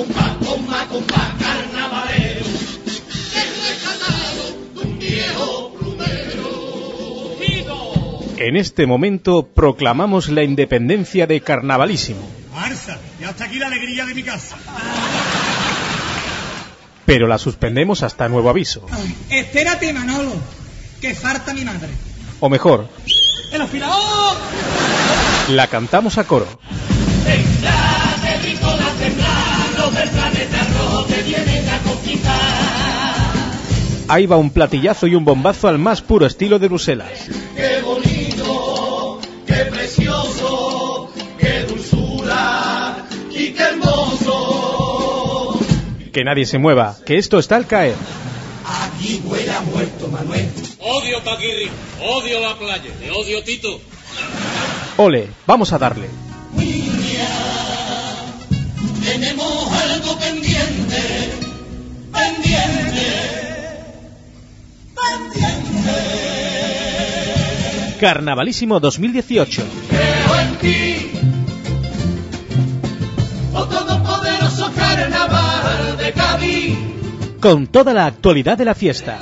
compás, compás, compás, carnavalero, el recatado de un viejo plumero. En este momento proclamamos la independencia de Carnavalísimo. Marza, y hasta aquí la alegría de mi casa. Pero la suspendemos hasta nuevo aviso. Espérate, Manolo, que falta mi madre. O mejor, ¡El afilador! la cantamos a coro. Ahí va un platillazo y un bombazo al más puro estilo de Bruselas. Qué bonito, qué precioso, qué dulzura y qué hermoso. Que nadie se mueva, que esto está al caer. Aquí huele a muerto, Manuel. Odio Paquirri, odio la playa, te odio Tito. Ole, vamos a darle. Carnavalísimo 2018. Creo en ti, oh todopoderoso carnaval de Cádiz. Con toda la actualidad de la fiesta.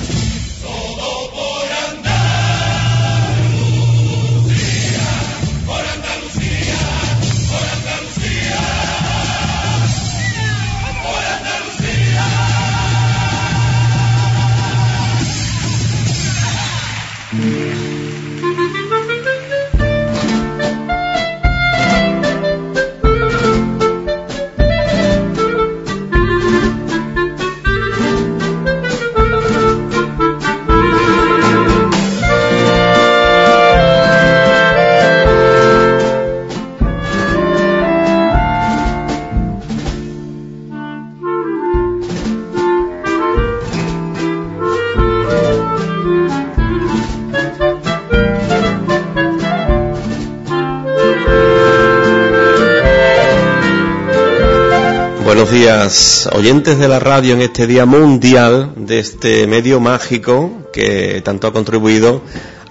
Días, oyentes de la radio en este Día Mundial de este medio mágico que tanto ha contribuido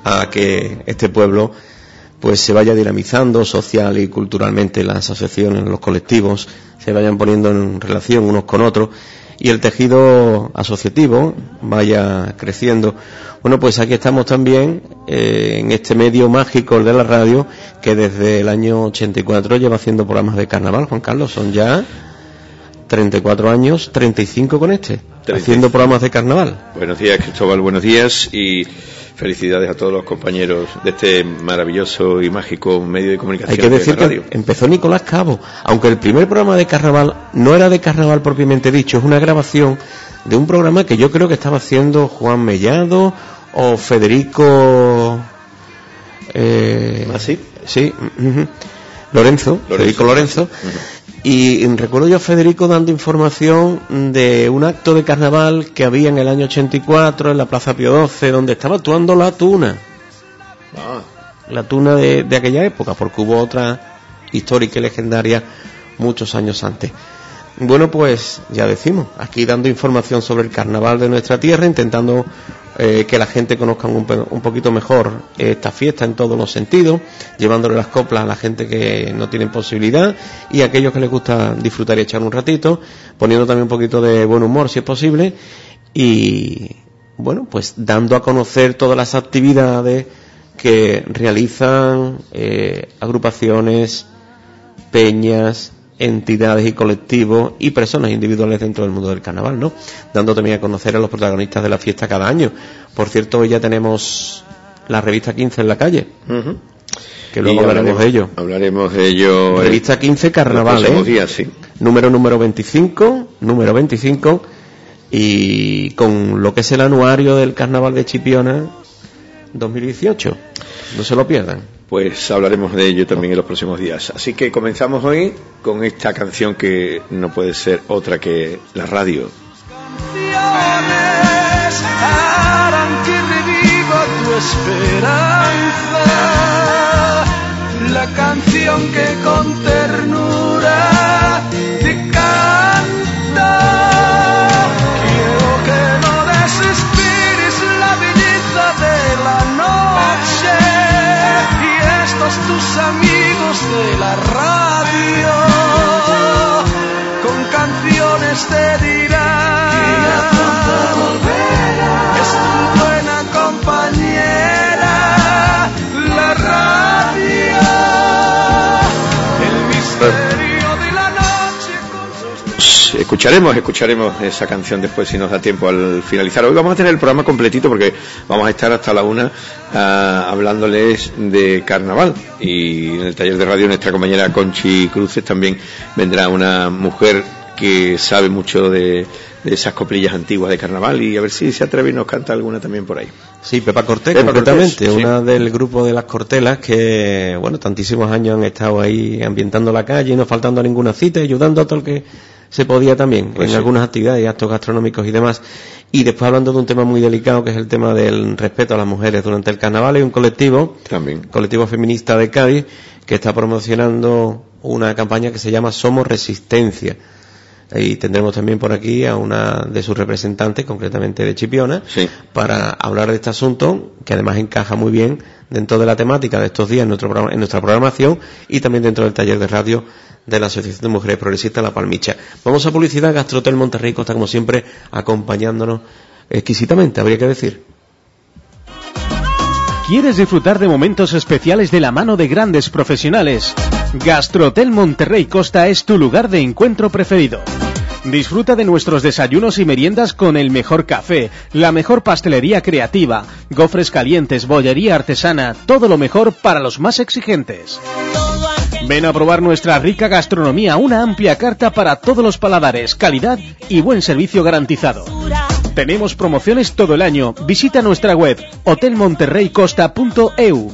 a que este pueblo pues se vaya dinamizando social y culturalmente las asociaciones, los colectivos se vayan poniendo en relación unos con otros y el tejido asociativo vaya creciendo. Bueno, pues aquí estamos también eh, en este medio mágico de la radio que desde el año 84 lleva haciendo programas de carnaval. Juan Carlos, son ya 34 años, 35 con este, haciendo programas de carnaval. Buenos días, Cristóbal, buenos días y felicidades a todos los compañeros de este maravilloso y mágico medio de comunicación Hay que de decir la radio. que empezó Nicolás Cabo, aunque el primer programa de carnaval no era de carnaval propiamente dicho, es una grabación de un programa que yo creo que estaba haciendo Juan Mellado o Federico. Eh, ¿Ah, sí? Sí, ujú. Lorenzo, Federico Lorenzo. Y recuerdo yo a Federico dando información de un acto de carnaval que había en el año 84 en la Plaza Pío XII, donde estaba actuando la tuna. Ah, La tuna de, de aquella época, porque hubo otra histórica y legendaria muchos años antes. Bueno, pues ya decimos, aquí dando información sobre el carnaval de nuestra tierra, intentando eh, que la gente conozca un, un poquito mejor esta fiesta en todos los sentidos, llevándole las coplas a la gente que no tiene posibilidad y a aquellos que les gusta disfrutar y echar un ratito, poniendo también un poquito de buen humor si es posible y bueno, pues dando a conocer todas las actividades que realizan eh, agrupaciones, peñas, entidades y colectivos y personas individuales dentro del mundo del carnaval, ¿no? Dando también a conocer a los protagonistas de la fiesta cada año. Por cierto, hoy ya tenemos la revista 15 en la calle, que luego hablaremos de ello. Hablaremos de ello. Revista 15 Carnaval, ¿eh? días, sí. Número número 25, número 25 y con lo que es el anuario del Carnaval de Chipiona 2018. No se lo pierdan. Pues hablaremos de ello también en los próximos días. Así que comenzamos hoy con esta canción que no puede ser otra que la radio. Estos tus amigos de la radio con canciones te dirá Pues, escucharemos, escucharemos esa canción después si nos da tiempo al finalizar. Hoy vamos a tener el programa completito porque vamos a estar hasta la una ah, hablándoles de carnaval y en el taller de radio nuestra compañera Conchi Cruces también vendrá una mujer que sabe mucho de, de esas coplillas antiguas de carnaval y a ver si se atreve y nos canta alguna también por ahí. Sí, Pepa Cortés, Pepa concretamente, Cortés, sí. una del grupo de las Cortelas que, bueno, tantísimos años han estado ahí ambientando la calle, no faltando a ninguna cita, ayudando a todo el que se podía también, Pues en sí. algunas actividades, actos gastronómicos y demás. Y después hablando de un tema muy delicado, que es el tema del respeto a las mujeres durante el carnaval, hay un colectivo, También. colectivo feminista de Cádiz, que está promocionando una campaña que se llama Somos Resistencia. Y tendremos también por aquí a una de sus representantes, concretamente de Chipiona, Sí. para hablar de este asunto, que además encaja muy bien dentro de la temática de estos días en, nuestro, programa- en nuestra programación y también dentro del taller de radio de la Asociación de Mujeres Progresistas La Palmicha. Vamos a publicidad, Gastrotel Monterrey Costa, como siempre, acompañándonos exquisitamente, habría que decir. ¿Quieres disfrutar de momentos especiales de la mano de grandes profesionales? Gastrohotel Monterrey Costa es tu lugar de encuentro preferido. Disfruta de nuestros desayunos y meriendas con el mejor café, la mejor pastelería creativa, gofres calientes, bollería artesana, todo lo mejor para los más exigentes. Ven a probar nuestra rica gastronomía, una amplia carta para todos los paladares, calidad y buen servicio garantizado. Tenemos promociones todo el año. Visita nuestra web hotelmonterreycosta.eu.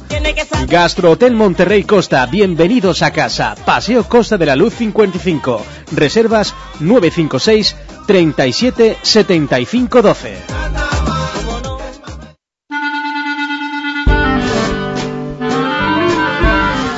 Gastro Hotel Monterrey Costa, bienvenidos a casa. Paseo Costa de la Luz 55. Reservas 956 37 75 12.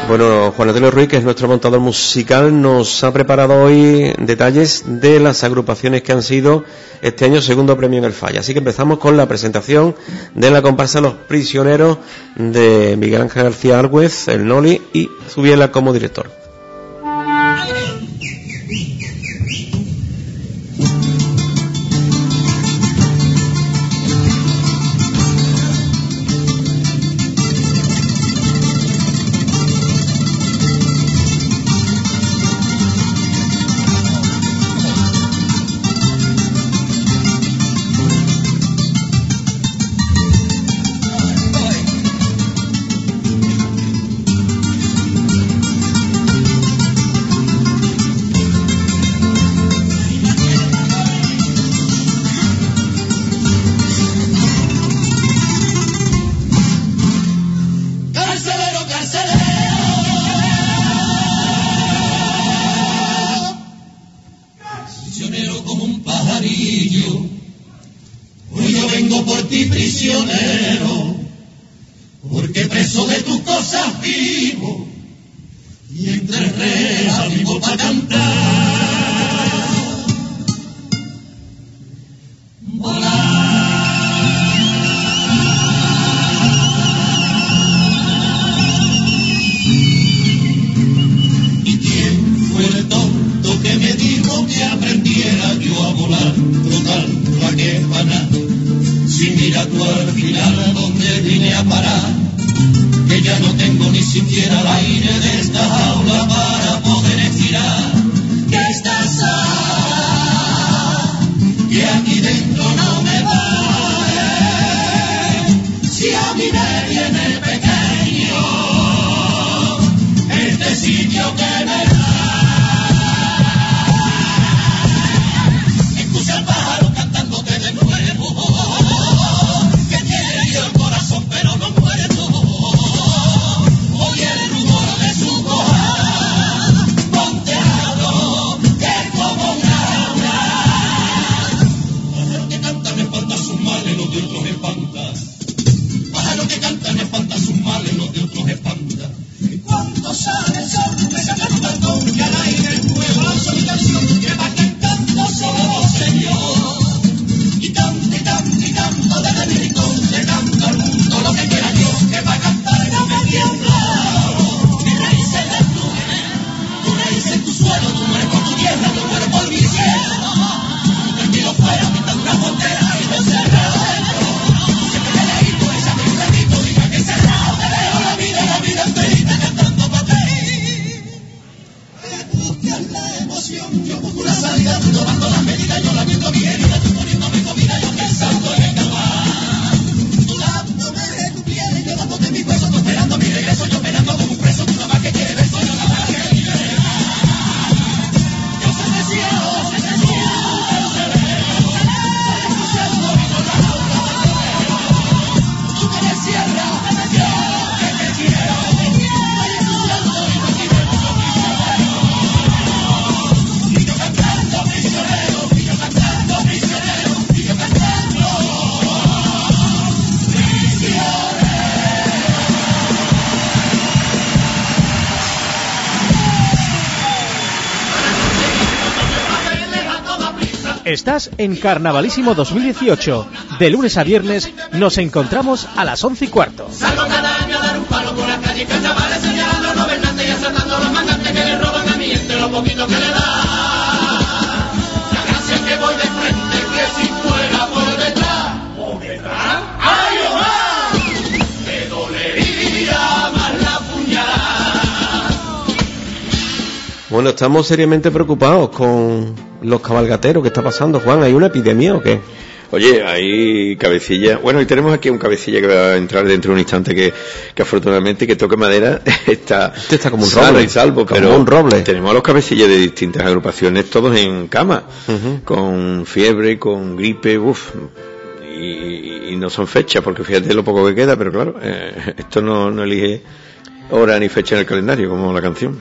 Bueno, Juan Antonio Ruiz, que es nuestro montador musical, nos ha preparado hoy detalles de las agrupaciones que han sido este año segundo premio en el Falla. Así que empezamos con la presentación de la comparsa Los Prisioneros de Miguel Ángel García Argüez, el Noli y Zubiela como director. Parar, que ya no tengo ni siquiera el aire de esta jaula Estás en Carnavalísimo 2018. De lunes a viernes nos encontramos a las once y cuarto. Salgo cada año a dar un palo por la calle, chavales señalando a los gobernantes y asaltando a los mangantes que le roban a mi gente lo poquito que le da. La gracia es que voy de frente, que si fuera por detrás, por detrás, ¡ay, Omar! Me dolería más la puñalada. Bueno, estamos seriamente preocupados con los cabalgateros. ¿Qué está pasando, Juan? ¿Hay una epidemia o qué? Oye, hay cabecilla. Bueno, y tenemos aquí un cabecilla que va a entrar dentro de un instante que, que afortunadamente que toque madera está, Este está como un roble. y salvo, Como pero un roble. tenemos a los cabecillas de distintas agrupaciones todos en cama, con fiebre, con gripe, uff. Y, y no son fechas, porque fíjate lo poco que queda, pero claro, eh, esto no, no elige hora ni fecha en el calendario, como la canción.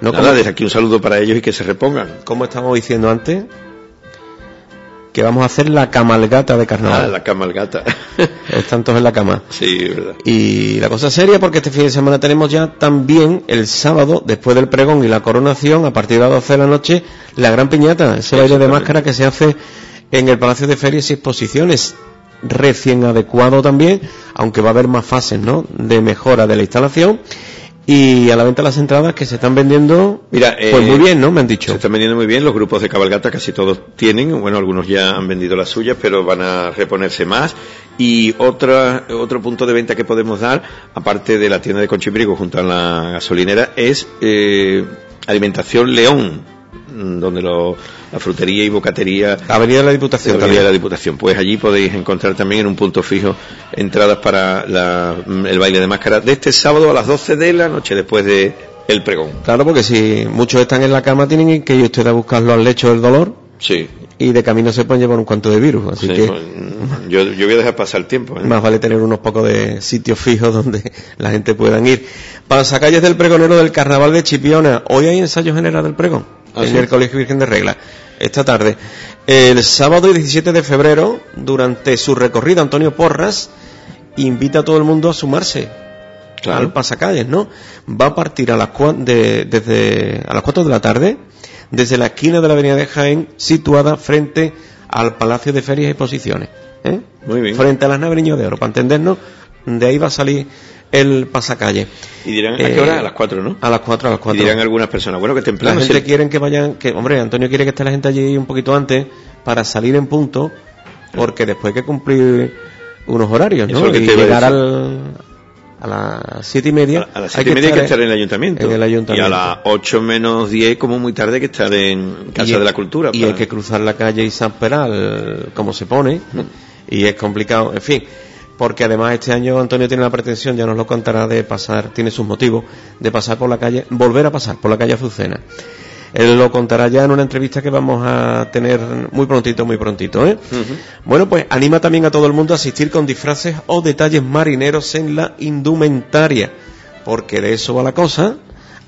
No, Nada, como, desde aquí un saludo para ellos y que se repongan. como estamos diciendo antes, que vamos a hacer la camalgata de Ah, carnaval. la camalgata. Están todos en la cama. sí, verdad. Y la cosa seria porque este fin de semana tenemos ya también el sábado, después del pregón y la coronación, a partir de las 12 de la noche, la gran piñata, ese baile de máscara que se hace en el Palacio de Ferias y Exposiciones. Recién adecuado también, aunque va a haber más fases, ¿no? De mejora de la instalación. Y a la venta las entradas que se están vendiendo, Mira, eh, pues muy bien, ¿no? Me han Se dicho. están vendiendo muy bien, los grupos de cabalgata casi todos tienen, bueno, algunos ya han vendido las suyas, pero van a reponerse más. Y otra, otro punto de venta que podemos dar, aparte de la tienda de Conchibrigo junto a la gasolinera, es eh, Alimentación León, donde lo- la frutería y bocatería Avenida de la Diputación de la. Diputación. Pues allí podéis encontrar también en un punto fijo entradas para la- el baile de máscara de este sábado a las 12 de la noche después de el pregón. Claro, porque si muchos están en la cama, tienen que ir ustedes a buscarlo al lecho del dolor Sí, y de camino se pueden llevar un cuanto de virus. Así Sí, que pues, yo, yo voy a dejar pasar el tiempo. ¿eh? más vale tener unos pocos de sitios fijos donde la gente puedan ir. Pasacalles del pregonero del carnaval de Chipiona. Hoy hay ensayo general del pregón ¿Ah, en sí? el Colegio Virgen de Regla. Esta tarde. El sábado y 17 de febrero, durante su recorrido, Antonio Porras invita a todo el mundo a sumarse Claro. al pasacalles, ¿no? Va a partir a las, de- desde, a las 4 de la tarde desde la esquina de la avenida de Jaén, situada frente al Palacio de Ferias y Exposiciones. ¿eh? Muy bien. Frente a las naves Niño de Oro, para entendernos, de ahí va a salir el pasacalle. Y dirán, ¿a qué hora? A las 4, ¿no? A las 4, a las Y 4. dirán algunas personas, bueno, que La temprano. gente sí. quiere que vayan, que, hombre, Antonio quiere que esté la gente allí un poquito antes para salir en punto, porque después hay que cumplir unos horarios, Eso ¿no? es lo que y llegar al, a las siete y media. A las 7 y media hay que estar en el ayuntamiento. En el ayuntamiento. Y a las 8 menos 10, como muy tarde, hay que estar en Casa Y- de la Cultura. Y para- hay que cruzar la calle y San Peral, como se pone, y es complicado, en fin. Porque además este año Antonio tiene la pretensión, ya nos lo contará, de pasar, tiene sus motivos, de pasar por la calle, volver a pasar por la calle Azucena. Él lo contará ya en una entrevista que vamos a tener muy prontito, muy prontito, ¿eh? Bueno, pues anima también a todo el mundo a asistir con disfraces o detalles marineros en la indumentaria, porque de eso va la cosa,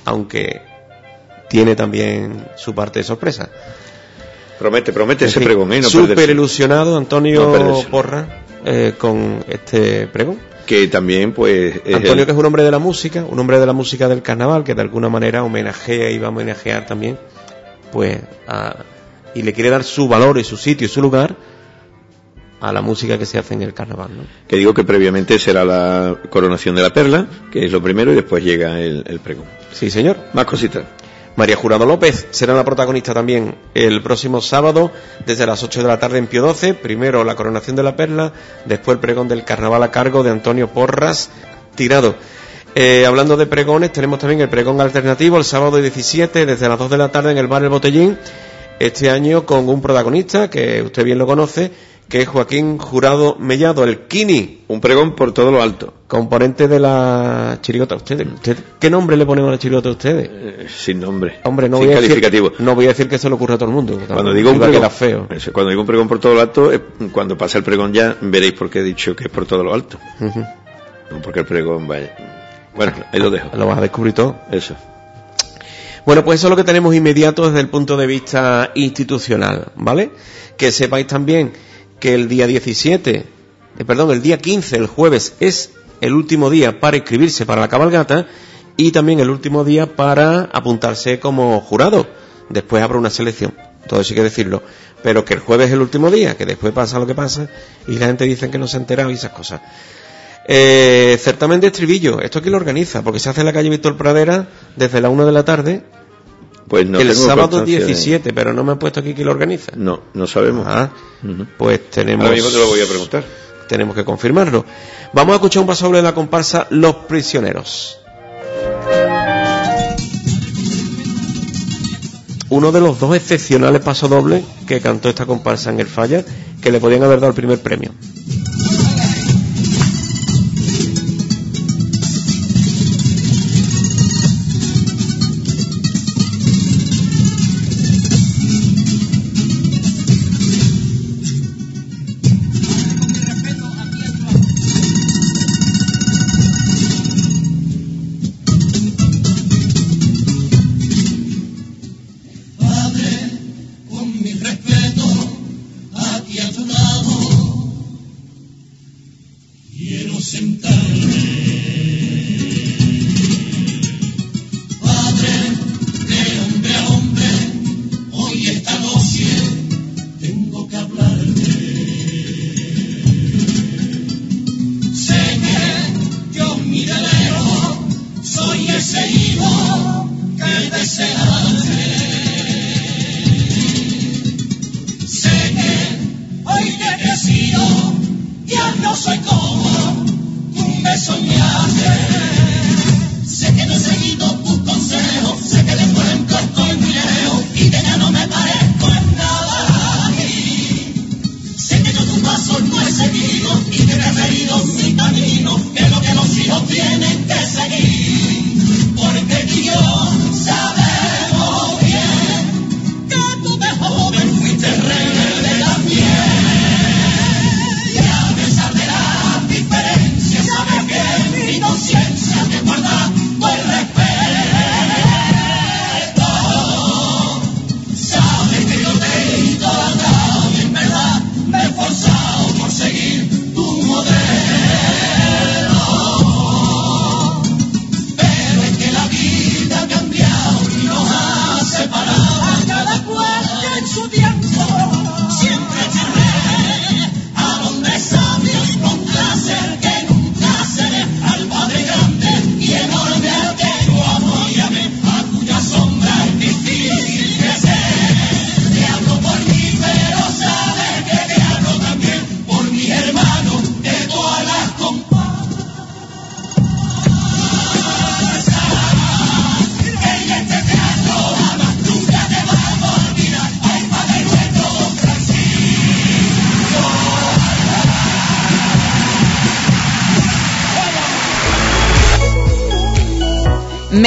aunque tiene también su parte de sorpresa. Promete, promete En ese fin, pregón, ¿eh? No Súper perderse. ilusionado Antonio No. Porra eh, con este pregón. Que también, pues. es Antonio el- que es un hombre de la música, un hombre de la música del carnaval, que de alguna manera homenajea y va a homenajear también, pues, a- y le quiere dar su valor y su sitio y su lugar a la música que se hace en el carnaval, ¿no? que digo que previamente será la coronación de la perla, que es lo primero, y después llega el, el pregón. Sí, señor. Más cositas. María Jurado López será la protagonista también el próximo sábado desde las 8 de la tarde en Pío 12. Primero la coronación de la perla, después el pregón del carnaval a cargo de Antonio Porras Tirado. Eh, hablando de pregones, tenemos también el pregón alternativo el sábado 17 desde las 2 de la tarde en el bar El Botellín. Este año con un protagonista que usted bien lo conoce, que es Joaquín Jurado Mellado, el Kini, Un pregón por todo lo alto, componente de la chirigota. ¿Ustedes, usted- ¿Qué nombre le ponemos a la chirigota a ustedes? eh, sin nombre, Hombre, no sin voy, a decir, calificativo. no voy a decir que se le ocurra a todo el mundo. Cuando digo un pregón, feo. eso, cuando digo un pregón por todo lo alto, cuando pasa el pregón ya veréis por qué he dicho que es por todo lo alto. No porque el pregón vaya. Bueno, ahí lo dejo. Lo vas a descubrir todo. Eso. Bueno, pues eso es lo que tenemos inmediato desde el punto de vista institucional, ¿vale? Que sepáis también que el día 17, eh, perdón, el día 15, el jueves, es el último día para inscribirse para la cabalgata y también el último día para apuntarse como jurado. Después habrá una selección, todo eso hay que decirlo. pero que el jueves es el último día, que después pasa lo que pasa y la gente dice que no se ha enterado y esas cosas. Eh, certamen de estribillo, esto aquí lo organiza, porque se hace en la calle Víctor Pradera desde la 1 de la tarde. Pues no el sábado constancia de- 17, pero no me han puesto aquí quién lo organiza. No, no sabemos. Ah, pues tenemos. Ahora mismo te lo voy a preguntar. Tenemos que confirmarlo. Vamos a escuchar un paso sobre la comparsa Los Prisioneros. Uno de los dos excepcionales pasodobles que cantó esta comparsa en el Falla, que le podían haber dado el primer premio.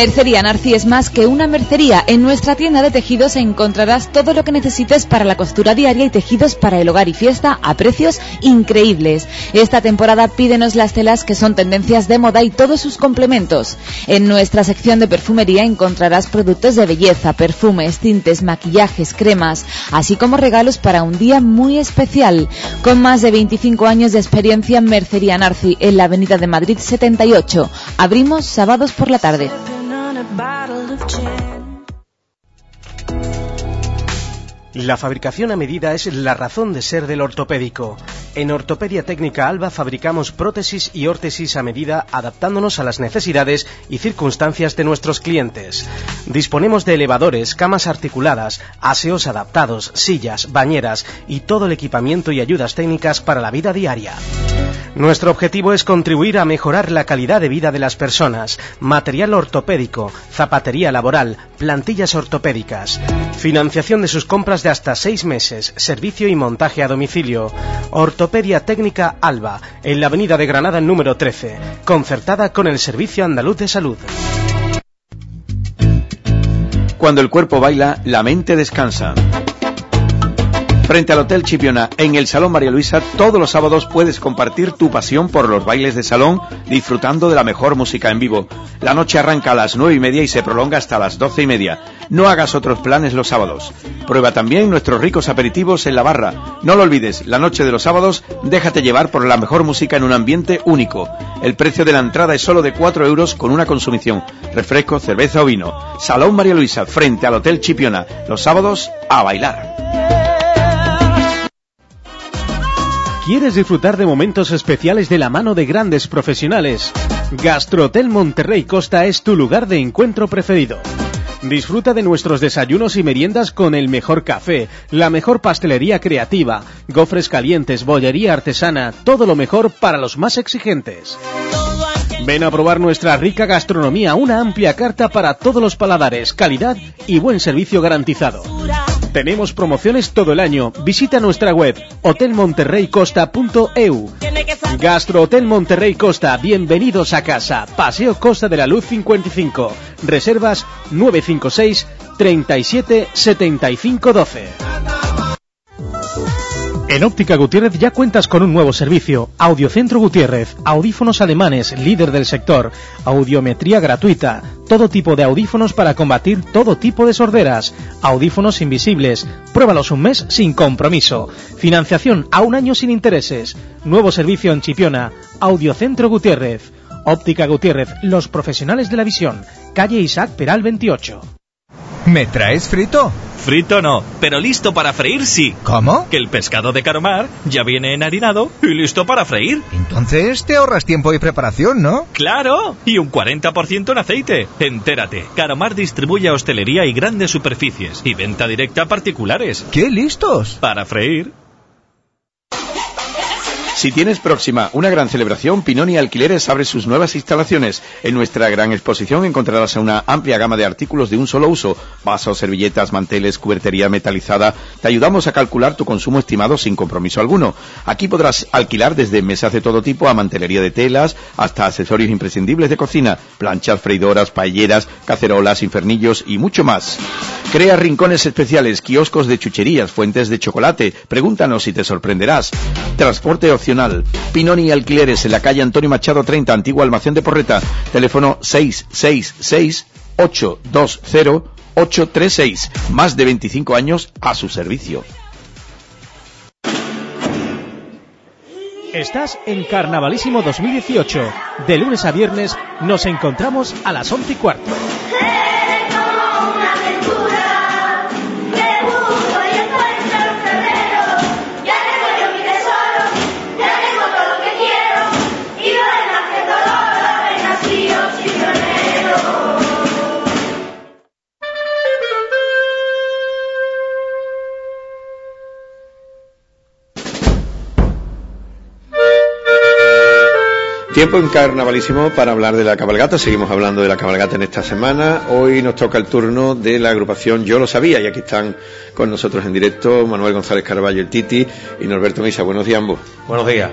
Mercería Narci es más que una mercería. En nuestra tienda de tejidos encontrarás todo lo que necesites para la costura diaria y tejidos para el hogar y fiesta a precios increíbles. Esta temporada pídenos las telas que son tendencias de moda y todos sus complementos. En nuestra sección de perfumería encontrarás productos de belleza, perfumes, tintes, maquillajes, cremas, así como regalos para un día muy especial. Con más de 25 años de experiencia en Mercería Narci en la Avenida de Madrid 78. Abrimos sábados por la tarde. bottle of gin. La fabricación a medida es la razón de ser del ortopédico. En Ortopedia Técnica Alba fabricamos prótesis y órtesis a medida adaptándonos a las necesidades y circunstancias de nuestros clientes. Disponemos de elevadores, camas articuladas, aseos adaptados, sillas, bañeras y todo el equipamiento y ayudas técnicas para la vida diaria. Nuestro objetivo es contribuir a mejorar la calidad de vida de las personas, material ortopédico, zapatería laboral, plantillas ortopédicas, financiación de sus compras de hasta seis meses, servicio y montaje a domicilio. Ortopedia Técnica Alba, en la avenida de Granada número 13, concertada con el Servicio Andaluz de Salud. Cuando el cuerpo baila, la mente descansa. Frente al Hotel Chipiona, en el Salón María Luisa, todos los sábados puedes compartir tu pasión por los bailes de salón, disfrutando de la mejor música en vivo. La noche arranca a las nueve y media y se prolonga hasta las doce y media. No hagas otros planes los sábados. Prueba también nuestros ricos aperitivos en la barra. No lo olvides, la noche de los sábados, déjate llevar por la mejor música en un ambiente único. El precio de la entrada es solo de 4 euros con una consumición. Refresco, cerveza o vino. Salón María Luisa, frente al Hotel Chipiona. Los sábados, a bailar. ¿Quieres disfrutar de momentos especiales de la mano de grandes profesionales? Gastrohotel Monterrey Costa es tu lugar de encuentro preferido. Disfruta de nuestros desayunos y meriendas con el mejor café, la mejor pastelería creativa, gofres calientes, bollería artesana, todo lo mejor para los más exigentes. Ven a probar nuestra rica gastronomía, una amplia carta para todos los paladares, calidad y buen servicio garantizado. Tenemos promociones todo el año. Visita nuestra web hotelmonterreycosta.eu. Gastro Hotel Monterrey Costa, bienvenidos a casa. Paseo Costa de la Luz 55. Reservas 956 37 75 12. En Óptica Gutiérrez ya cuentas con un nuevo servicio, Audiocentro Gutiérrez, audífonos alemanes, líder del sector, audiometría gratuita, todo tipo de audífonos para combatir todo tipo de sorderas, audífonos invisibles, pruébalos un mes sin compromiso, financiación a un año sin intereses, nuevo servicio en Chipiona, Audiocentro Gutiérrez, Óptica Gutiérrez, los profesionales de la visión, calle Isaac Peral 28. ¿Me traes frito? Frito no, pero listo para freír sí. ¿Cómo? Que el pescado de Caromar ya viene enharinado y listo para freír. Entonces te ahorras tiempo y preparación, ¿no? ¡Claro! Y un 40% en aceite. Entérate, Caromar distribuye a hostelería y grandes superficies y venta directa a particulares. ¡Qué listos! Para freír. Si tienes próxima una gran celebración, Pinoni Alquileres abre sus nuevas instalaciones. En nuestra gran exposición encontrarás una amplia gama de artículos de un solo uso, vasos, servilletas, manteles, cubertería metalizada. Te ayudamos a calcular tu consumo estimado sin compromiso alguno. Aquí podrás alquilar desde mesas de todo tipo a mantelería de telas hasta accesorios imprescindibles de cocina, planchas, freidoras, paelleras, cacerolas, infernillos y mucho más. Crea rincones especiales, kioscos de chucherías, fuentes de chocolate. Pregúntanos y te sorprenderás. Transporte opcional. Pinoni Alquileres en la calle Antonio Machado 30, antiguo almacén de Porreta. Teléfono 666 820 836. Más de 25 años a su servicio. Estás en Carnavalísimo 2018. De lunes a viernes nos encontramos a las 11 y cuarto. Tiempo en carnavalísimo para hablar de la cabalgata. Seguimos hablando de la cabalgata en esta semana. Hoy nos toca el turno de la agrupación Yo lo sabía y aquí están con nosotros en directo Manuel González Carballo, el Titi y Norberto Misa. Buenos días ambos. Buenos días.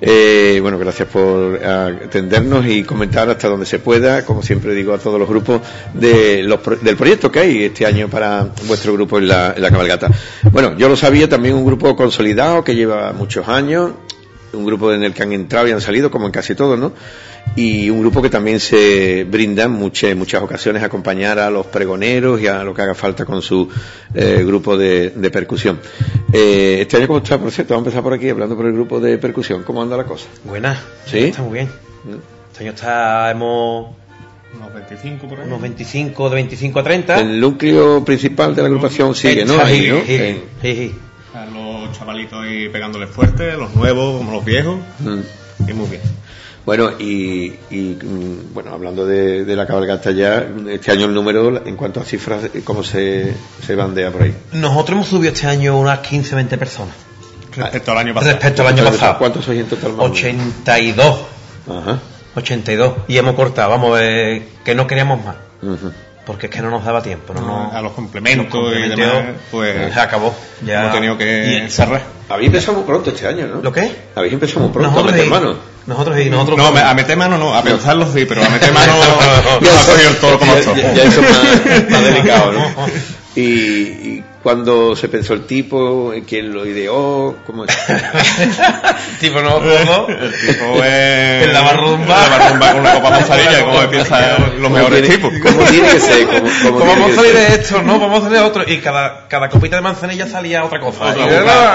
Eh, bueno, gracias por atendernos y comentar hasta donde se pueda, como siempre digo a todos los grupos, de los, del proyecto que hay este año para vuestro grupo en la, en la cabalgata. Bueno, yo lo sabía, también un grupo consolidado que lleva muchos años, un grupo en el que han entrado y han salido, como en casi todos, ¿no? Y un grupo que también se brinda en muchas, muchas ocasiones a acompañar a los pregoneros y a lo que haga falta con su eh, grupo de, de percusión. Eh, este año, ¿cómo está? Por cierto, vamos a empezar por aquí hablando por el grupo de percusión. ¿Cómo anda la cosa? Buena, ¿Sí? está muy bien. Este año está, hemos Unos 25 por ahí. unos 25, de 25 a 30. El núcleo principal de la agrupación sigue, ¿no? Sí, Ahí, ¿no? sí, sí, sí. A los chavalitos ahí pegándole fuerte, los nuevos como los viejos. mm. Y muy bien. Bueno, y, y, mm, bueno, hablando de, de la cabalgata ya, este año el número, en cuanto a cifras, ¿cómo se, se bandea por ahí? Nosotros hemos subido este año unas 15, 20 personas. Respecto al año pasado. Respecto al año pasado. ¿Cuántos sois en total? más o menos? 82. Ajá. 82. Y hemos cortado, vamos, eh, que no queríamos más. Porque es que no nos daba tiempo. No, No, a los complementos los y complementos, demás, pues se acabó. Ya hemos tenido que Y- cerrar. Habéis empezado muy pronto este año, ¿no? ¿Lo qué? Habéis empezado muy pronto Nosotros a meter y- mano. Nosotros y nosotros. No, a meter mano no, a pensarlo sí, pero a meter mano Ya no ha cogido el toro como ya- esto. ya- ya eso es más, más delicado, ¿no? Y, y cuando se pensó el tipo, quién lo ideó, cómo es. tipo no, ¿cómo? El tipo es... En la barrumba. En la barrumba con una copa mozzarella, como piensa los ¿Cómo mejores tiene- tipos. ¿Cómo tiene que ser? ¿Cómo, cómo ¿Cómo tiene vamos a salir de esto? No, vamos a salir de otro. Y cada, cada copita de manzanilla salía otra cosa. Otra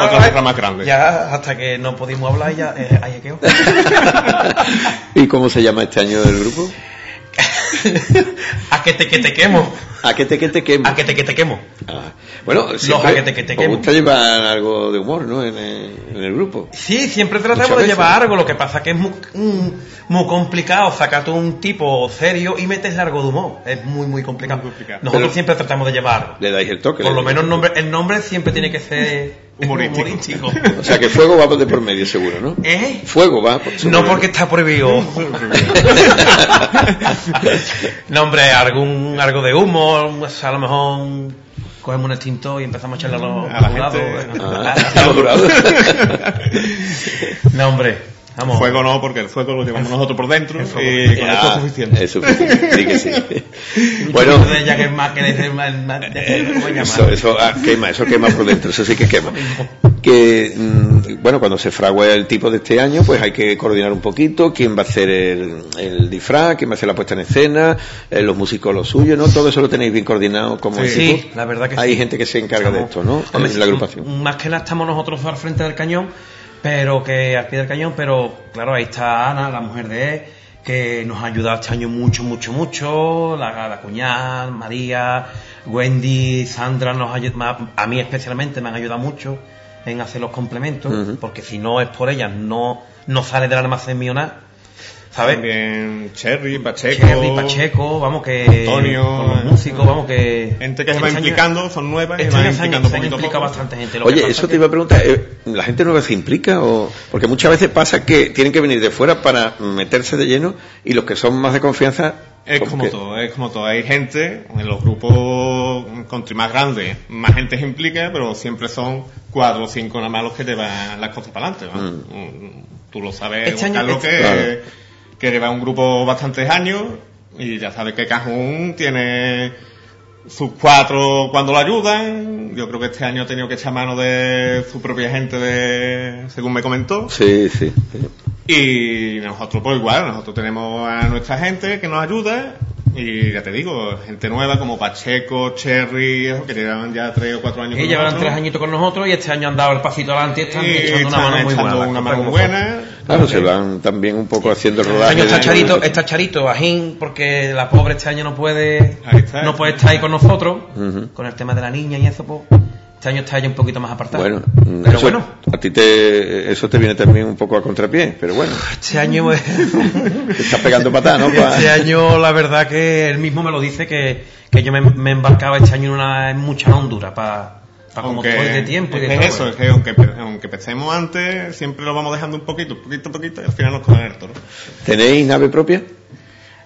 otra más grande. Ya hasta que no pudimos hablar ya, eh, ahí quedó. ¿Y cómo se llama este año el grupo? a que te que te quemo. A que te que te quemo. A que te que te quemo. Ah, Bueno, siempre a que te que te os quemo. gusta llevar algo de humor, ¿no? En el, en el grupo. Sí, siempre tratamos de llevar algo, lo que pasa que es muy, mm, muy complicado sacar tú un tipo serio y meterle algo de humor. Es muy, muy complicado. Nosotros Pero- siempre tratamos de llevar algo. Le dais el toque. Por lo menos el nombre, el nombre siempre tiene que ser Humorístico. humorístico. O sea que fuego va de por medio, seguro, ¿no? ¿Eh? Fuego va. por- No porque está prohibido. no, hombre, algún, algo de humo, pues, a lo mejor cogemos un extintor y empezamos a echarle a los A la jurados. gente. Ah, A los jurados. No, hombre, vamos. Fuego no, porque el fuego lo llevamos nosotros por dentro y con Ah, esto es suficiente. Es suficiente, sí que sí. Bueno, chupito de Jagger más que de- más- más- de- ¿cómo se llama? eso, eso ah, quema, eso quema por dentro, eso sí que quema. Que, mm, bueno, cuando se fragua el tipo de este año, pues hay que coordinar un poquito quién va a hacer el, el disfraz, quién va a hacer la puesta en escena, eh, los músicos lo suyo, ¿no? Todo eso lo tenéis bien coordinado como Sí, equipo. sí, la verdad que Hay sí. gente que se encarga de esto, ¿no? Hombre, en la agrupación. Más que nada estamos nosotros al frente del cañón, pero que al pie del cañón, pero claro, ahí está Ana, la mujer de él, que nos ha ayudado este año mucho, mucho, mucho, la, la cuñada, María, Wendy, Sandra, nos ha ayu- ma- a mí especialmente me han ayudado mucho en hacer los complementos, porque si no es por ellas, no, no sale del almacén mío nada, ¿sabes? También Cherry, Pacheco. Cherry, Pacheco, vamos que... Antonio. con los músicos, vamos que... Gente que se va Este año- implicando, son nuevas, y Este van año se han, implicando se han poquito a implicado poco. bastante gente. Lo Oye, eso que- te iba a preguntar, eh, ¿la gente nueva se implica? o Porque muchas veces pasa que tienen que venir de fuera para meterse de lleno y los que son más de confianza... Es como que- todo, es como todo. Hay gente, en los grupos country más grandes, más gente se implica, pero siempre son cuatro o cinco nada más los que llevan las cosas para adelante. ¿no? Mm, Tú lo sabes, Este año- que, Claro. Que lleva un grupo bastantes años y ya sabes que Cajún tiene sus cuatro cuando lo ayudan. Yo creo que este año ha tenido que echar mano de su propia gente, de, según me comentó. Sí, sí. sí. Y nosotros, pues igual, nosotros tenemos a nuestra gente que nos ayuda. Y ya te digo, gente nueva como Pacheco, Cherry, que llevan ya tres o cuatro años Que con llevan nosotros. tres añitos con nosotros y este año han dado el pasito adelante y están Y echando una están mano muy buena. una mano buena. Claro, se van también un poco haciendo el Este rodaje. año está Charito, está Charito Bajín, porque la pobre este año no puede, está, no puede estar ahí con nosotros, Ujú. con el tema de la niña y eso, pues, este año está ella un poquito más apartada. Bueno, pero eso, bueno, a ti te, eso te viene también un poco a contrapié, pero bueno, este año, te estás pegando patada, ¿no? Pa- este año la verdad que él mismo me lo dice que, que yo me, me embarcaba este año en una en mucha Honduras para como Aunque de tiempo y es de que todo. eso, es que aunque, aunque empecemos antes, siempre lo vamos dejando un poquito, poquito, poquito, y al final nos cogen el toro. ¿Tenéis nave propia?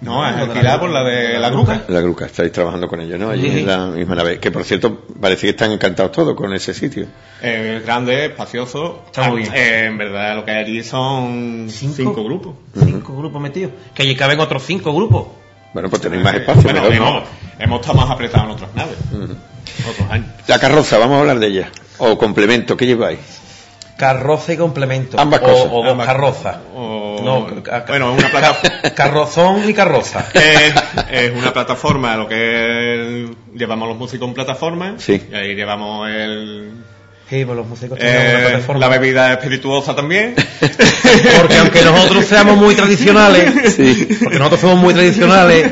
No, es alquilada por la de la gruca. La Gruca, estáis trabajando con ellos, ¿no? Allí Sí. en la misma nave. Que por cierto, parece que están encantados todos con ese sitio. Eh, grande, espacioso. Está muy Ah, bien. eh, en verdad, lo que hay allí son cinco, grupos. Cinco grupos metidos. Que allí caben otros cinco grupos. Bueno, pues tenéis más espacio. Bueno, mejor, ¿no? hemos, hemos estado más apretados en otras naves. Otros años. La carroza, vamos a hablar de ella. O complemento, ¿qué lleváis? Carroza y complemento. Ambas o, cosas. O dos Ambas carrozas. O- No, bueno, una plataforma. Carrozón y carroza. es, es una plataforma, lo que es- llevamos los músicos en plataforma. Sí. Y ahí llevamos el, Sí, pues los músicos eh, plataforma. la bebida espirituosa también. Porque aunque nosotros seamos muy tradicionales, porque nosotros somos muy tradicionales,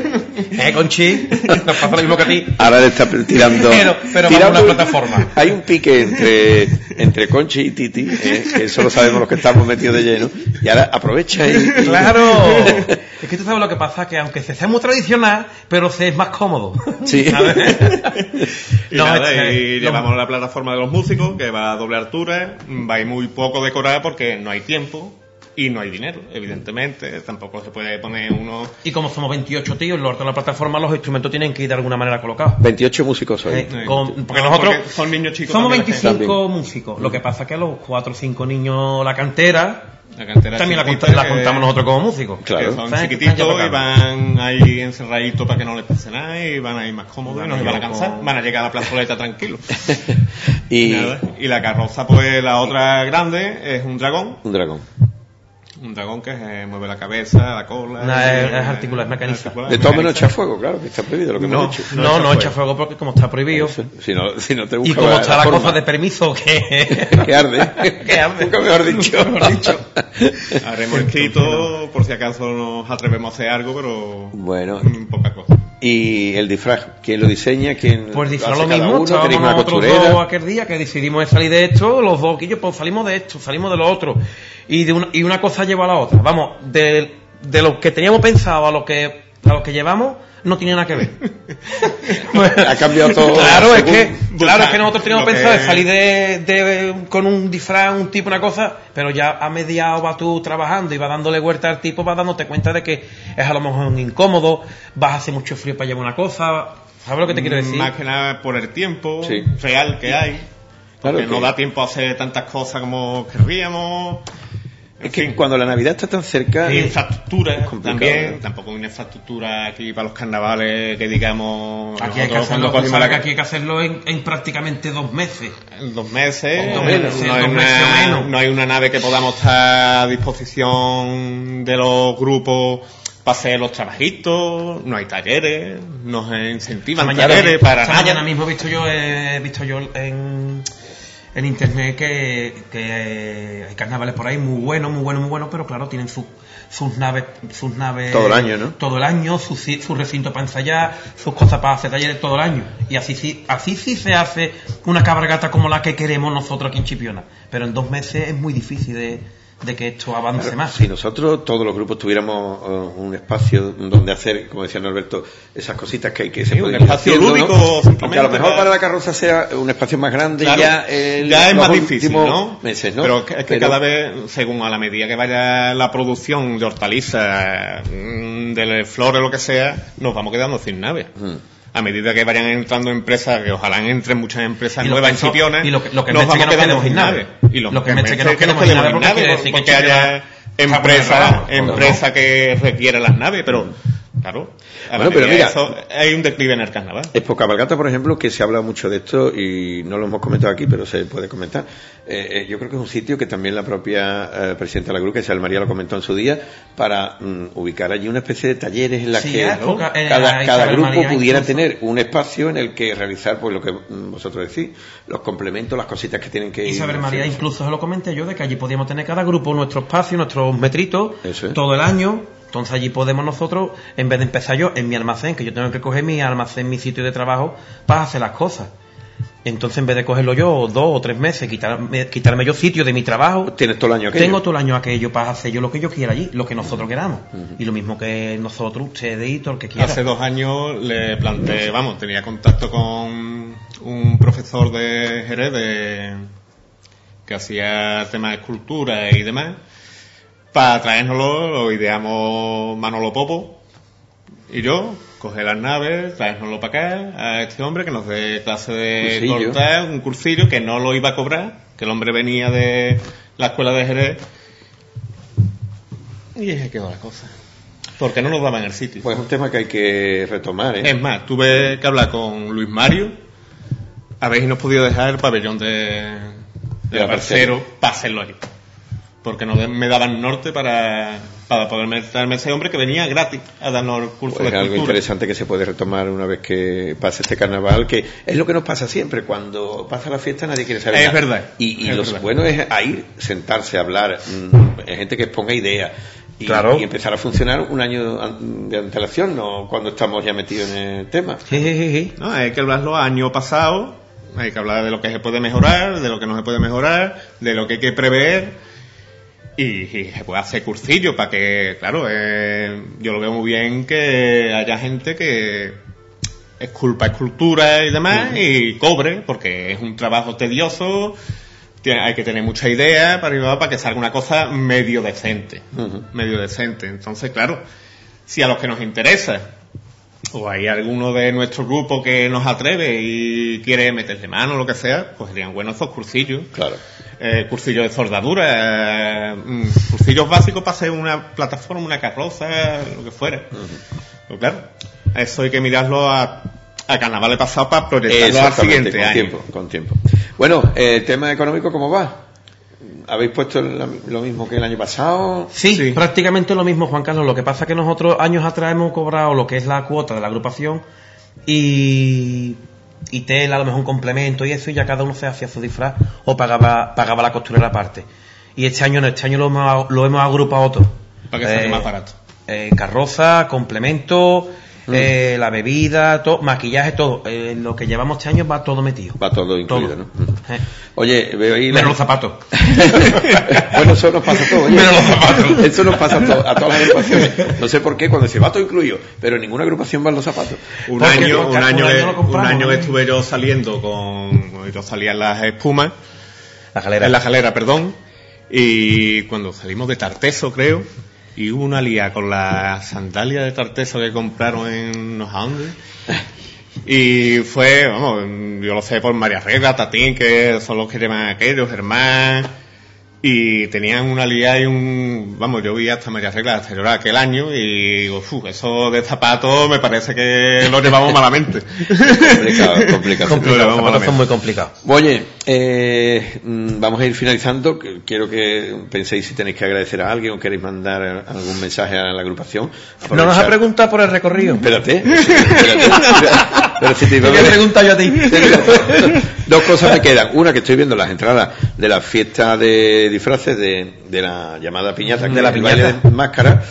¿eh, Conchi? Nos pasa lo mismo que a ti. Ahora le está tirando. Pero- pero tirando- vamos a una plataforma. Hay un pique entre, entre Conchi y Titi, eh, que eso lo sabemos los que estamos metidos de lleno. Y ahora aprovecha y. y- Claro. Es que tú sabes lo que pasa, que aunque se sea muy tradicional, pero se es más cómodo. Sí. ¿Sabes? Y, No, nada, este, y lo- llevamos la plataforma de los músicos, que va a doble altura, va a ir muy poco decorada porque no hay tiempo y no hay dinero, evidentemente. Tampoco se puede poner uno... Y como somos 28 tíos, en lo alto de la plataforma los instrumentos tienen que ir de alguna manera colocados. 28 músicos sois. Eh, con- porque No, nosotros porque son niños chicos somos también, 25 músicos. Lo que pasa es que a los 4 o 5 niños la cantera, La cantera también la, contamos nosotros como músicos. Claro. que son chiquititos y van ahí encerraditos para que no les pase nada y van a ir más cómodos y Van no a se van a cansar. con- Van a llegar a la plazoleta tranquilos. y. Nada. Y la carroza, pues la otra grande es un dragón. Un dragón. Un dragón que eh, mueve la cabeza, la cola. No, y- es- es articular, es mecanizado. articular, De todo menos mecanizado. echar fuego, claro, que está prohibido lo que No, hemos dicho. No, no, echa fuego porque como está prohibido. Si no, si no te Y busca como está la forma. cosa de permiso que... Que arde. que arde. Nunca mejor dicho. Habremos escrito por si acaso nos atrevemos a hacer algo, pero Bueno, mm, poca cosa. Y el disfraz, ¿quién lo diseña? ¿Quién Pues lo disfraz lo cada mismo, estábamos ¿Tenéis una nosotros dos aquel día que decidimos de salir de esto, los dos quillos, pues salimos de esto, salimos de lo otro. Y, de una, y una cosa lleva a la otra. Vamos, de, de lo que teníamos pensado a lo que, a lo que llevamos, no tiene nada que ver. Ha cambiado todo. Claro, es que, claro, es que nosotros teníamos que- pensado de salir de, de- con un disfraz, un tipo, una cosa, pero ya a mediado vas tú trabajando y vas dándole vuelta al tipo, vas dándote cuenta de que es a lo mejor un incómodo, vas a hacer mucho frío para llevar una cosa, ¿sabes lo que te quiero decir? Más que nada por el tiempo Sí. real que hay. Claro Porque que- no da tiempo a hacer tantas cosas como querríamos. Es que cuando la Navidad está tan cerca... Y infraestructura también. ¿no? Tampoco hay una infraestructura aquí para los carnavales que digamos. Aquí hay que hacerlo, cuando cogimos ¿sabes que la- aquí hay que hacerlo en, en prácticamente dos meses. en dos meses, O dos meses, no, hay dos meses o una, menos. no hay una nave que podamos estar a disposición de los grupos para hacer los trabajitos, no hay talleres, nos incentivan mañana, talleres para esta mañana mismo he visto yo, he visto yo en, en internet que, que hay carnavales por ahí muy buenos, muy buenos, muy buenos, pero claro, tienen su- sus naves, sus naves Todo el año, ¿no? Todo el año, su, ci- su recinto para ensayar, sus cosas para hacer talleres todo el año. Y así sí, así sí se hace una cabalgata como la que queremos nosotros aquí en Chipiona. Pero en dos meses es muy difícil de, de que esto avance Claro, más. Si nosotros, todos los grupos, tuviéramos eh, un espacio donde hacer, como decía Norberto, esas cositas que hay que se Sí, pueden un espacio haciendo, lúdico, ¿no? simplemente a lo mejor para- para la carroza sea un espacio más grande Claro, ya, en ya es más difícil, ¿no? meses, ¿no? Pero es que, Pero- cada vez, según a la medida que vaya la producción de hortalizas, mm, de flores, lo que sea, nos vamos quedando sin nave. Mm. A medida que vayan entrando empresas, que ojalá entren muchas empresas nuevas en Chipiona, y lo que- lo que nos vamos que quedando sin. Y lo, que me que que nos quedemos sin nave porque haya trabajo, empresas que requieren las naves, pero claro, Bueno, pero medida mira- eso, hay un declive en el carnaval. Expo Cabalgata, por ejemplo, que se habla mucho de esto y no lo hemos comentado aquí, pero se puede comentar. Eh, eh, yo creo que es un sitio que también la propia eh, presidenta de la GRU, que Isabel María lo comentó en su día, para mm, ubicar allí una especie de talleres en la Sí, que eh, cada, grupo María pudiera incluso. tener un espacio en el que realizar pues lo que mm, vosotros decís, los complementos, las cositas que tienen que ir. Isabel María incluso se lo comenté yo de que allí podíamos tener cada grupo nuestro espacio, nuestros metritos, es. todo el año. Entonces allí podemos nosotros, en vez de empezar yo en mi almacén, que yo tengo que coger mi almacén, mi sitio de trabajo, para hacer las cosas. Entonces en vez de cogerlo yo dos o tres meses, quitarme, quitarme yo sitio de mi trabajo, Tienes todo el año aquello. tengo todo el año aquello para hacer yo lo que yo quiera allí, lo que nosotros queramos. Y lo mismo que nosotros, usted, editor, el que quiera. Hace dos años le planteé, vamos, tenía contacto con un profesor de Jerez de- que hacía temas de escultura y demás. Para traérnoslo, lo ideamos Manolo Popo y yo, coger las naves, traérnoslo para acá a este hombre que nos dé clase de cortar, un cursillo que no lo iba a cobrar, que el hombre venía de la escuela de Jerez. Y ahí quedó la cosa. Porque no nos daban el sitio. Pues es un tema que hay que retomar, ¿eh? Es más, tuve que hablar con Luis Mario a ver si nos podía dejar el pabellón de, de De la Barcero para hacerlo allí. Porque no me daban norte para, para poder meterme ese hombre que venía gratis a darnos el curso Pues de algo interesante que se puede retomar una vez que pase este carnaval, que es lo que nos pasa siempre, cuando pasa la fiesta nadie quiere saber Es nada. verdad, Y, y es lo verdad. bueno es a ir, sentarse, hablar, mm, hay gente que exponga ideas. Y, Claro. y empezar a funcionar un año de antelación, no cuando estamos ya metidos en el tema. No, hay que hablarlo año pasado, hay que hablar de lo que se puede mejorar, de lo que no se puede mejorar, de lo que hay que prever y, y se puede hacer cursillo para que, claro, eh, yo lo veo muy bien que haya gente que esculpa escultura y demás y cobre, porque es un trabajo tedioso, tiene- hay que tener mucha idea para, para que salga una cosa medio decente, medio decente. Entonces, claro, si a los que nos interesa o hay alguno de nuestro grupo que nos atreve y quiere meterle mano o lo que sea, pues serían buenos esos cursillos. Claro. Eh, cursillos de soldadura, eh, mm, cursillos básicos para hacer una plataforma, una carroza, lo que fuera. Pero claro, eso hay que mirarlo a, a carnaval pasado para proyectarlo al siguiente con año. tiempo, con tiempo. Bueno, eh, el tema económico, ¿cómo va? ¿Habéis puesto lo mismo que el año pasado? Sí, prácticamente lo mismo, Juan Carlos. Lo que pasa es que nosotros años atrás hemos cobrado lo que es la cuota de la agrupación y, y tela, a lo mejor un complemento y eso, y ya cada uno se hacía su disfraz o pagaba, pagaba la costurera aparte. Y este año no, este año lo hemos, lo hemos agrupado todo. Para que salga más barato. eh, carroza, complemento, Mm. eh, la bebida, todo, maquillaje, todo. Eh, lo que llevamos este año va todo metido. Va todo incluido, Todo. ¿no? Mm. Oye, veo ahí... Menos los zapatos. bueno, eso nos pasa a todos. Menos los zapatos. Eso nos pasa a, to- a todas las agrupaciones. No sé por qué, cuando se va todo incluido, pero en ninguna agrupación van los zapatos. Un Porque año, un año, un año que- lo compramos, un año ¿no? estuve yo saliendo con, yo salía en las espumas, La galera. en la jalera, perdón, y cuando salimos de Tarteso, creo, y hubo una lía con la sandalia de Tarteso que compraron en no sé dónde. Y fue, vamos, yo lo sé por María Regla, Tatín, que son los que llevan aquellos, Germán, y tenían una lía y un, vamos, yo vi hasta María Regla hasta llorar aquel año y digo, "Fu, eso de zapatos me parece que lo llevamos malamente. Complicado, complicado. Complicado, los zapatos son muy complicados. Oye, eh, mm, vamos a ir finalizando. Quiero que penséis si tenéis que agradecer a alguien o queréis mandar algún mensaje a la agrupación. No nos ha preguntado por el recorrido. Espérate, espérate. Pero si te iba a ¿Qué ver- pregunta yo a ti? Dos cosas me quedan. Una, que estoy viendo las entradas de la fiesta de disfraces de, de la llamada piñata, que De la baile piñata. de máscara,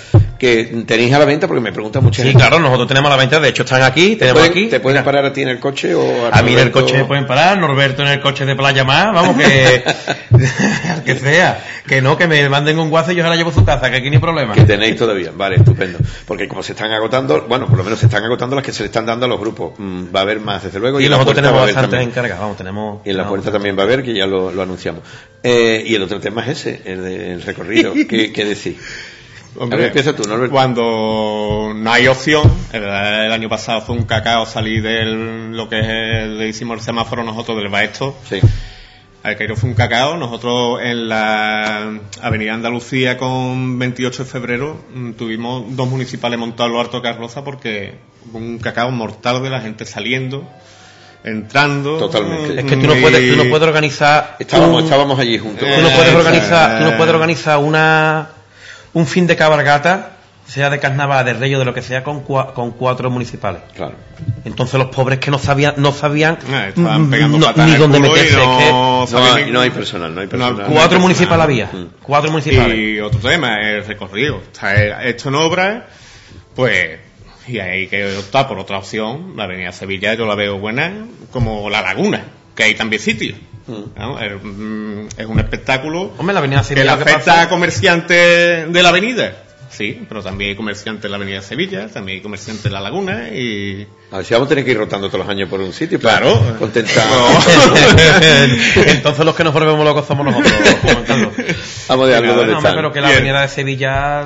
que tenéis a la venta porque me pregunta mucha Sí, gente. claro, nosotros tenemos la venta, de hecho están aquí, ¿Te tenemos pueden, aquí. te pueden Mira, parar a ti en el coche o A mí en el coche me pueden parar, Norberto en el coche de Playa Más, vamos que al que sea, que no, que me manden un guazo y yo se la llevo a su casa, que aquí ni problema. Que tenéis todavía, vale, estupendo. Porque como se están agotando, bueno, por lo menos se están agotando las que se le están dando a los grupos. Mm, va a haber más, desde luego. Y la nosotros tenemos a bastantes también. encargados, vamos, tenemos... Y en la puerta también va a haber, que ya lo, lo anunciamos. Eh, y el otro tema es ese, el del recorrido. ¿Qué, qué decir? Hombre, A ver, empieza tú, Norberto. Cuando no hay opción, el, el año pasado fue un cacao salir del lo que es el, le hicimos el semáforo nosotros del Baesto. Sí. Aquello fue un cacao. Nosotros en la Avenida Andalucía con 28 de febrero mm, tuvimos dos municipales montados en lo alto de carroza porque un cacao mortal de la gente saliendo, entrando. Totalmente. Es que tú no y- puedes, tú no puedes organizar... Estábamos, un- estábamos allí juntos. tú no puedes Eh, organizar, tú no eh. puedes organizar una, un fin de cabalgata, sea de carnaval, de rey o de lo que sea, con, cua- con cuatro municipales. Claro. Entonces los pobres que no sabían, no sabían pegando no- ni dónde meterse. es que no hay- ni- no hay personal, no hay personal. no- cuatro no- municipales había. Mm. Cuatro municipales. Y otro tema, el recorrido. Está hecho en obra, pues, y hay que optar por otra opción. La avenida Sevilla yo la veo buena, como la laguna, que hay también sitios. ¿No? Es, mm, es un espectáculo Hombre, la avenida que Sevilla, que afecta pasa- a comerciantes de la avenida. Sí, pero también hay comerciantes en la avenida Sevilla, también hay comerciantes en la laguna y... A ver si vamos a tener que ir rotando todos los años por un sitio. para Claro. Contentar. Entonces los que nos volvemos locos somos nosotros, Juan Carlos. Vamos de algo donde no, están. pero que la Bien. avenida de Sevilla...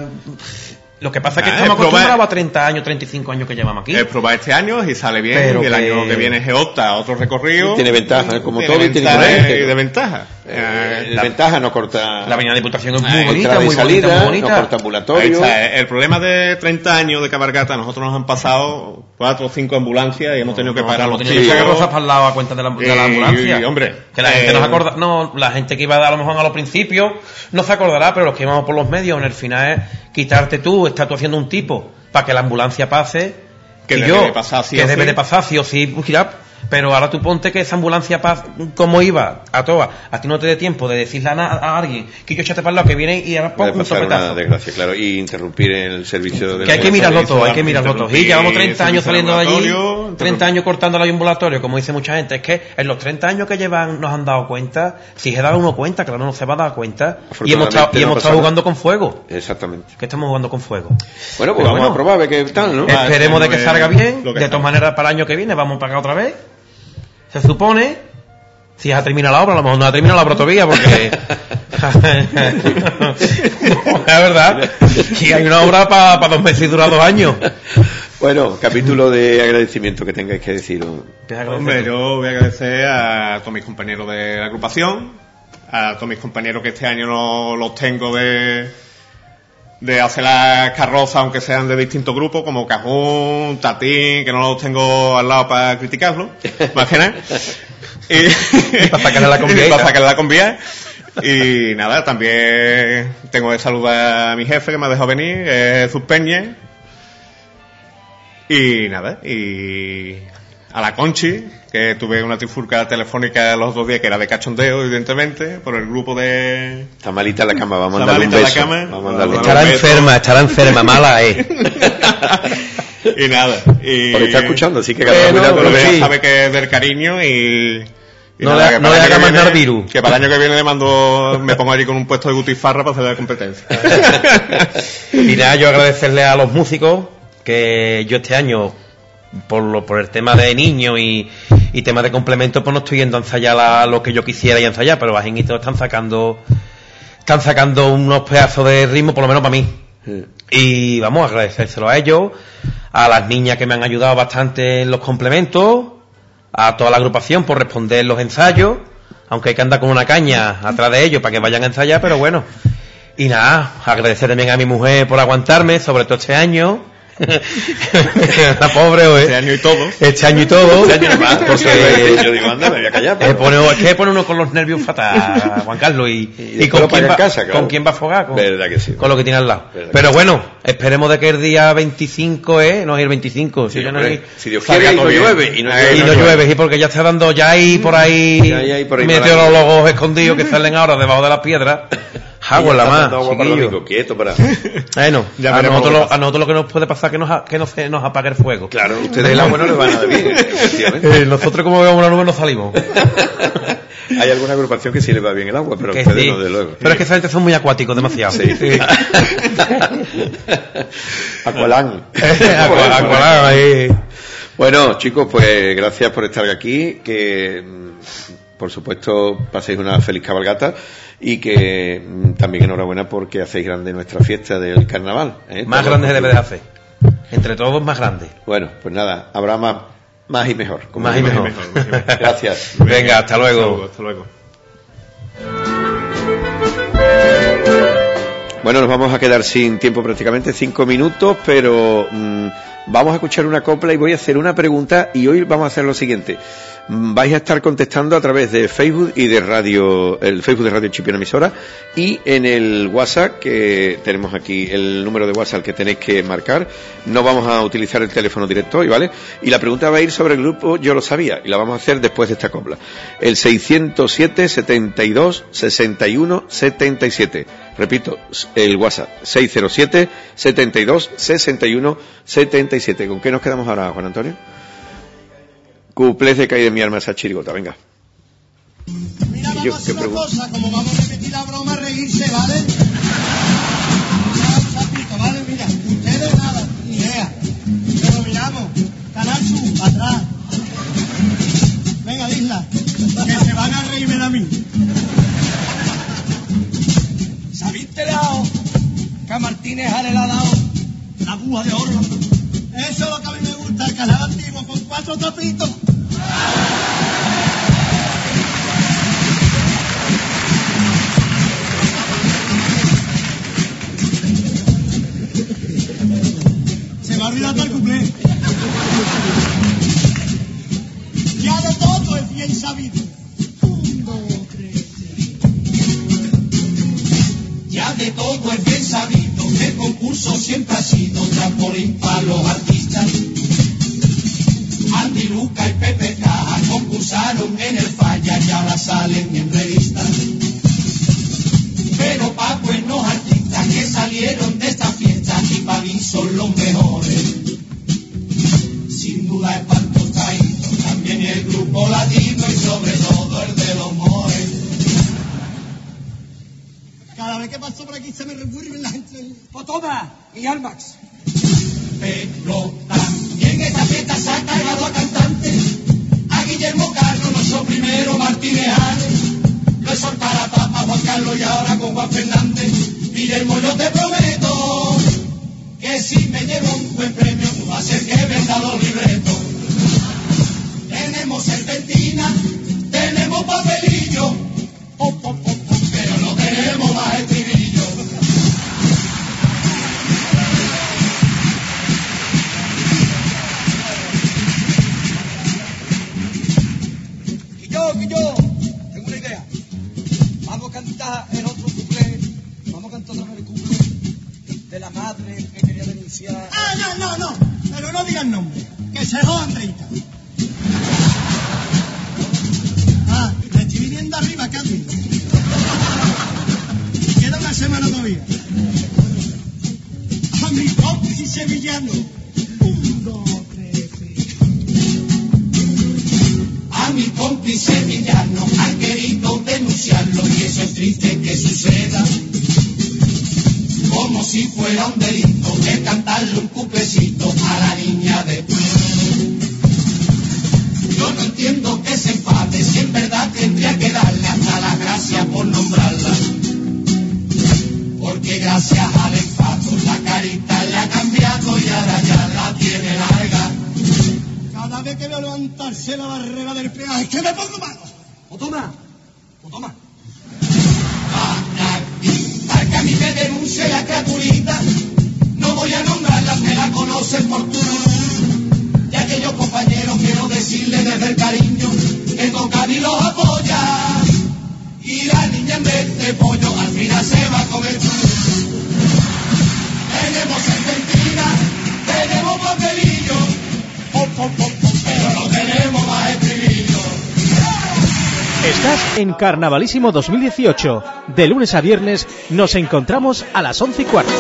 Lo que pasa es que Ah, estamos es probar- acostumbrados a 30 años, 35 años que llevamos aquí. Es probar este año y sale bien, Pero y el que- año que viene se opta a otro recorrido. Tiene ventaja, como Tiene todo y tiene ventaja inconveniente. y desventaja. Eh, Eh, la ventaja no corta. La avenida de Diputación es muy Ah, bonita, entrada y muy salida, bonita, muy no bonita. corta Ahí ambulatorio. está, El problema de 30 años de cabalgata, nosotros nos han pasado cuatro o cinco ambulancias y hemos tenido que No, parar hemos los tenido que sacar cosas para el lado a cuenta de la, de la Y- ambulancia. y, hombre, que la gente eh, no se acorda, no, la gente que iba a, a lo mejor a los principios no se acordará, pero los que íbamos por los medios, en el final es quitarte tú, estás tú haciendo un tipo para que la ambulancia pase. Que debe yo, de pasar sí que o debe sí. de pasar sí o sí, mira, pero ahora tú ponte que esa ambulancia pasa como iba, a todas, a ti no te dé tiempo de decirle a, a alguien que yo échate para el lado que viene y ahora pon un topetazo. desgracia, claro, y interrumpir el servicio de Que hay que mirarlo todo, hay que mirarlo todo. Y llevamos 30 años saliendo de allí, ambulatorio, 30 años cortando el ambulatorio, como dice mucha gente. Es que en los 30 años que llevan nos han dado cuenta, si se da uno cuenta, claro, no se va a dar cuenta. Y hemos estado, y hemos estado jugando con fuego. Exactamente. Que estamos jugando con fuego. Bueno, pues Pero vamos bueno. a probar a ver qué tal, ¿no? Esperemos de que salga bien. lo que De todas maneras, para el año que viene vamos para acá otra vez. Se supone. Si ya termina la obra, a lo mejor no ha terminado la obra todavía, porque. es verdad. Y hay una obra para dos meses y dura dos años. Bueno, capítulo de agradecimiento que tengáis que decir. Hombre, yo voy a agradecer a todos mis compañeros de la agrupación, a todos mis compañeros que este año no los tengo de, de hacer las carrozas, aunque sean de distintos grupos, como Cajún, Tatín, que no los tengo al lado para criticarlos, más que nada. Y, para sacarle la conviada. y para sacarle la conviada. Y nada, también tengo que saludar a mi jefe que me ha dejado venir, es Jesús Peña. Y nada, y a la Conchi, que tuve una trifurca telefónica los dos días que era de cachondeo, evidentemente, por el grupo de... Está malita la cama, vamos a Está mandarle un malita en la beso. cama. Vamos a mandarle un Estará beso. enferma, estará enferma, mala, eh. y nada. Y... Porque está escuchando, así que Bueno, cada cuidado pero ya sabe que es del cariño y... y No nada, le- no le haga mandar virus. Que para el año que viene le mando, me pongo allí con un puesto de gutifarra para hacer la competencia. Y nada, yo agradecerle a los músicos que yo este año, por, lo, por el tema de niños y, y tema de complementos, pues no estoy yendo a ensayar la- lo que yo quisiera y ensayar, pero bajinitos están sacando están sacando unos pedazos de ritmo, por lo menos para mí. Y vamos a agradecérselo a ellos, a las niñas que me han ayudado bastante en los complementos, a toda la agrupación por responder los ensayos, aunque hay que andar con una caña atrás de ellos para que vayan a ensayar, pero bueno. Y nada, agradecer también a mi mujer por aguantarme, sobre todo este año. La pobre, ¿o Este año y todo. Este año y todo. Este año porque yo digo, anda, me voy a callar. eh, pone- es que pone uno con los nervios fatal, Juan Carlos, y, y, con, quién va, casa, claro. con quién va a fogar, con, Verdad que sí. con lo que tiene al lado. Pero bueno, esperemos de que el día 25 es, no es el 25, si, no Dios quiere y no llueve. Y no llueve. y no llueve, sí, porque ya está dando, ya hay por ahí, Ya hay por ahí meteorólogos escondidos que salen ahora debajo de las piedras. Agua en la más, quieto para... Bueno, Ya a, nosotros lo a nosotros lo que nos puede pasar es que nos, a- que no se nos apague el fuego. Claro, ustedes el agua no les va nada bien, efectivamente. Eh, nosotros como vemos una nube no salimos. Hay alguna agrupación que sí le va bien el agua, pero Que ustedes sí. no, de luego. Pero es que esa gente son muy acuáticos, demasiado. Sí. Aqualán. Aqua- Aqualán, ahí. Bueno, chicos, pues gracias por estar aquí. Que, por supuesto, paséis una feliz cabalgata y que mm, también enhorabuena porque hacéis grande nuestra fiesta del carnaval. ¿eh? Más grande se debe de hacer. Entre todos, más grande. Bueno, pues nada, habrá más, más y mejor. como Más y digo. mejor. mejor, más y mejor. Gracias. Venga, hasta luego. Hasta luego. Bueno, nos vamos a quedar sin tiempo prácticamente, cinco minutos, pero mm, vamos a escuchar una copla y voy a hacer una pregunta y hoy vamos a hacer lo siguiente. Mm, Vais a estar contestando a través de Facebook y de radio, el Facebook de Radio Chipiona Emisora y en el WhatsApp que tenemos aquí, el número de WhatsApp que tenéis que marcar. No vamos a utilizar el teléfono directo hoy, ¿vale? Y la pregunta va a ir sobre el grupo Yo lo sabía y la vamos a hacer después de esta copla. El 607 72 61 77. Repito, el WhatsApp 607 72 61 77. ¿Con qué nos quedamos ahora, Juan Antonio? Cuplés de caída de mi alma esa chirigota, venga. Mira, ¿Y yo vamos a hacer una cosa, como vamos a repetir la broma, reírse, ¿vale? Ya, un sapito, ¿vale? Mira, ustedes nada, ni idea. Pero miramos, Canal Sur, atrás. Venga, Isla, que se van a reírme de mí. ¿Se habéis enterado que a Martínez Ale le ha dado la aguja de oro? Eso es lo que a mí me gusta, el canal antiguo con cuatro tapitos. Se me ha olvidado el cumple. Ya de todo es bien sabido. De todo es bien sabido el concurso siempre ha sido trampolín para los artistas. Andy, Luca y Pepe Caja concursaron en el falla y ahora salen en Por aquí se me revuelven las entre... Pues toma, y Almax. Pero también esta fiesta se ha cargado a cantantes. A Guillermo Carlos, nuestro primero Martínez Ares. Lo he soltado a Juan Carlos y ahora con Juan Fernández. Guillermo, yo te prometo down there. Carnavalísimo 2018. De lunes a viernes nos encontramos a las 11 y cuarto.